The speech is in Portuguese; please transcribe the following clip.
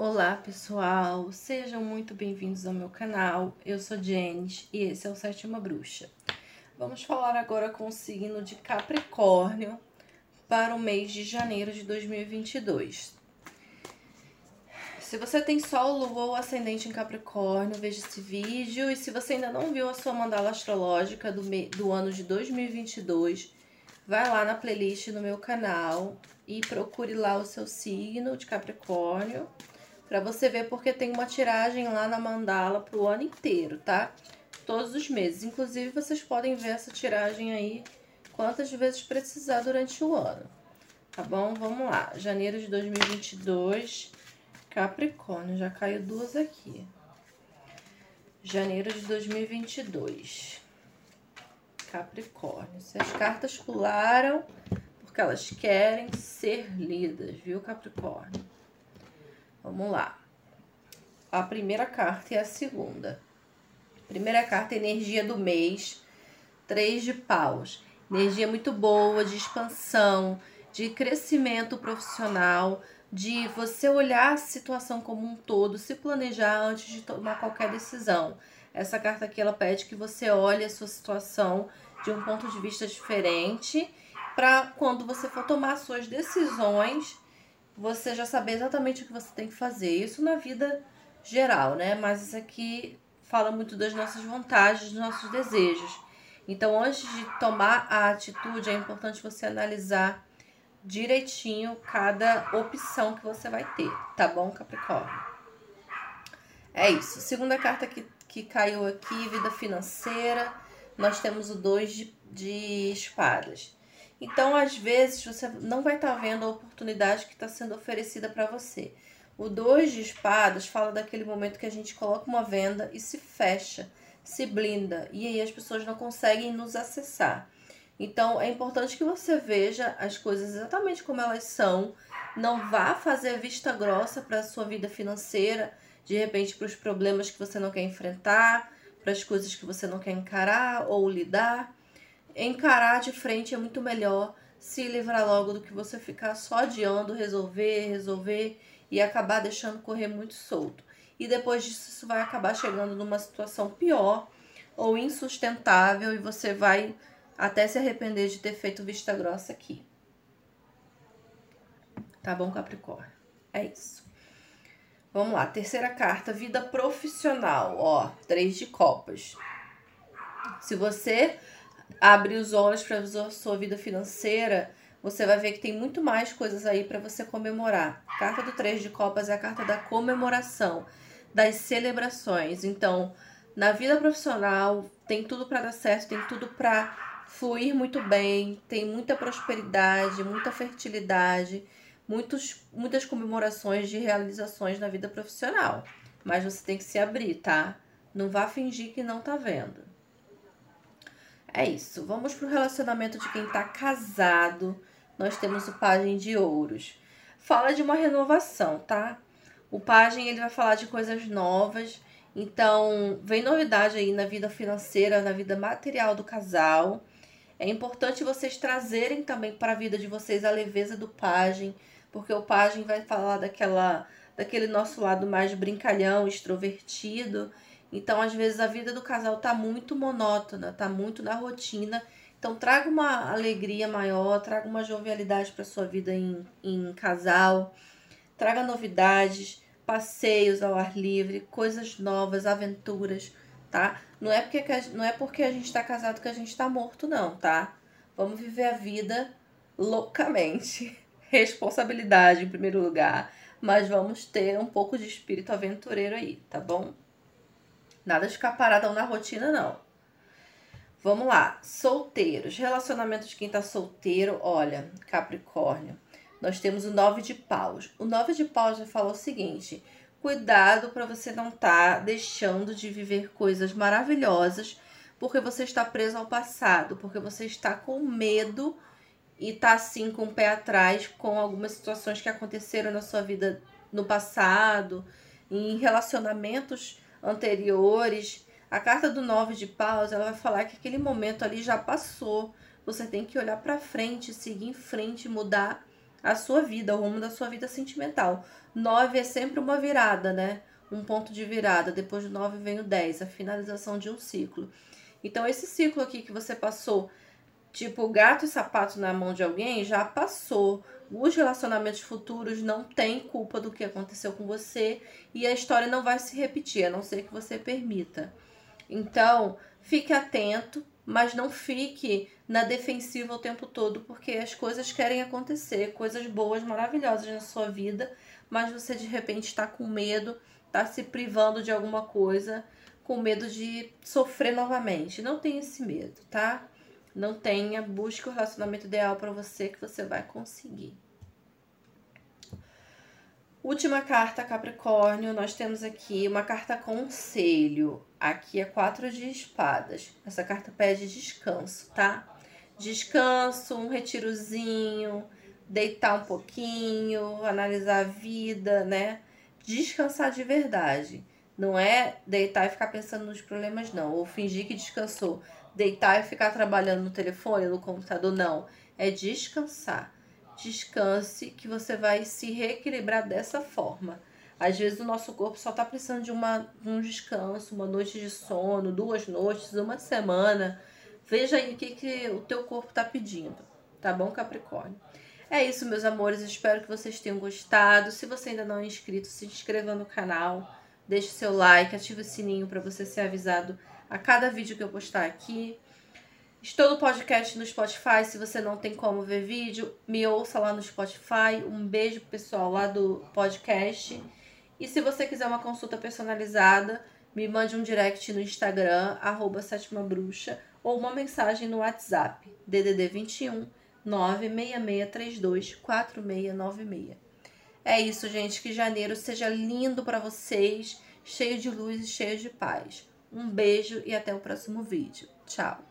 Olá pessoal, sejam muito bem-vindos ao meu canal. Eu sou Jenis e esse é o Sétima Bruxa. Vamos falar agora com o signo de Capricórnio para o mês de janeiro de 2022. Se você tem Sol, Lua ou Ascendente em Capricórnio, veja esse vídeo. E se você ainda não viu a sua mandala astrológica do, do ano de 2022, vai lá na playlist no meu canal e procure lá o seu signo de Capricórnio para você ver porque tem uma tiragem lá na mandala pro ano inteiro, tá? Todos os meses. Inclusive, vocês podem ver essa tiragem aí quantas vezes precisar durante o ano. Tá bom? Vamos lá. Janeiro de 2022, Capricórnio. Já caiu duas aqui. Janeiro de 2022. Capricórnio. Se as cartas pularam, porque elas querem ser lidas, viu, Capricórnio? Vamos lá. A primeira carta e a segunda. Primeira carta, energia do mês. Três de paus. Energia muito boa, de expansão, de crescimento profissional, de você olhar a situação como um todo, se planejar antes de tomar qualquer decisão. Essa carta aqui ela pede que você olhe a sua situação de um ponto de vista diferente para quando você for tomar suas decisões, você já saber exatamente o que você tem que fazer. Isso na vida geral, né? Mas isso aqui fala muito das nossas vontades, dos nossos desejos. Então, antes de tomar a atitude, é importante você analisar direitinho cada opção que você vai ter, tá bom, Capricórnio? É isso. Segunda carta que, que caiu aqui, vida financeira. Nós temos o dois de, de espadas. Então, às vezes, você não vai estar tá vendo a oportunidade que está sendo oferecida para você. O dois de espadas fala daquele momento que a gente coloca uma venda e se fecha, se blinda, e aí as pessoas não conseguem nos acessar. Então, é importante que você veja as coisas exatamente como elas são, não vá fazer vista grossa para a sua vida financeira, de repente para os problemas que você não quer enfrentar, para as coisas que você não quer encarar ou lidar encarar de frente é muito melhor se livrar logo do que você ficar só adiando, resolver, resolver e acabar deixando correr muito solto. E depois disso, isso vai acabar chegando numa situação pior ou insustentável e você vai até se arrepender de ter feito vista grossa aqui. Tá bom, Capricórnio? É isso. Vamos lá, terceira carta, vida profissional. Ó, três de copas. Se você abrir os olhos para a sua vida financeira, você vai ver que tem muito mais coisas aí para você comemorar. A carta do Três de Copas é a carta da comemoração, das celebrações. Então, na vida profissional, tem tudo para dar certo, tem tudo para fluir muito bem, tem muita prosperidade, muita fertilidade, muitos, muitas comemorações de realizações na vida profissional. Mas você tem que se abrir, tá? Não vá fingir que não tá vendo. É isso. Vamos pro relacionamento de quem tá casado. Nós temos o Pagem de Ouros. Fala de uma renovação, tá? O Pagem ele vai falar de coisas novas. Então, vem novidade aí na vida financeira, na vida material do casal. É importante vocês trazerem também para a vida de vocês a leveza do Pagem, porque o Pagem vai falar daquela daquele nosso lado mais brincalhão, extrovertido então, às vezes, a vida do casal tá muito monótona, tá muito na rotina. Então, traga uma alegria maior, traga uma jovialidade para sua vida em, em casal, traga novidades, passeios ao ar livre, coisas novas, aventuras, tá? Não é porque, não é porque a gente tá casado que a gente tá morto, não, tá? Vamos viver a vida loucamente. Responsabilidade em primeiro lugar, mas vamos ter um pouco de espírito aventureiro aí, tá bom? Nada de ficar paradão na rotina, não. Vamos lá. Solteiros. Relacionamento de quem tá solteiro. Olha, Capricórnio. Nós temos o nove de paus. O nove de paus já fala o seguinte: cuidado para você não estar tá deixando de viver coisas maravilhosas porque você está preso ao passado, porque você está com medo e tá assim com o pé atrás com algumas situações que aconteceram na sua vida no passado, em relacionamentos anteriores. A carta do nove de paus, ela vai falar que aquele momento ali já passou. Você tem que olhar para frente, seguir em frente, mudar a sua vida, o rumo da sua vida sentimental. 9 é sempre uma virada, né? Um ponto de virada. Depois do 9 vem o 10, a finalização de um ciclo. Então, esse ciclo aqui que você passou, tipo gato e sapato na mão de alguém, já passou. Os relacionamentos futuros não têm culpa do que aconteceu com você e a história não vai se repetir, a não ser que você permita. Então, fique atento, mas não fique na defensiva o tempo todo, porque as coisas querem acontecer, coisas boas, maravilhosas na sua vida, mas você de repente está com medo, está se privando de alguma coisa, com medo de sofrer novamente. Não tenha esse medo, tá? Não tenha, busque o relacionamento ideal para você que você vai conseguir. Última carta, Capricórnio, nós temos aqui uma carta conselho. Aqui é quatro de espadas. Essa carta pede descanso, tá? Descanso, um retirozinho, deitar um pouquinho, analisar a vida, né? Descansar de verdade. Não é deitar e ficar pensando nos problemas, não. Ou fingir que descansou. Deitar e ficar trabalhando no telefone, no computador, não. É descansar descanse, que você vai se reequilibrar dessa forma. Às vezes o nosso corpo só está precisando de uma, um descanso, uma noite de sono, duas noites, uma semana. Veja aí o que, que o teu corpo está pedindo, tá bom, Capricórnio? É isso, meus amores. Espero que vocês tenham gostado. Se você ainda não é inscrito, se inscreva no canal, deixe seu like, ative o sininho para você ser avisado a cada vídeo que eu postar aqui. Estou no podcast no Spotify. Se você não tem como ver vídeo, me ouça lá no Spotify. Um beijo pro pessoal lá do podcast. E se você quiser uma consulta personalizada, me mande um direct no Instagram, arroba Sétima Bruxa, ou uma mensagem no WhatsApp, DDD 21 96632 4696. É isso, gente. Que janeiro seja lindo para vocês, cheio de luz e cheio de paz. Um beijo e até o próximo vídeo. Tchau!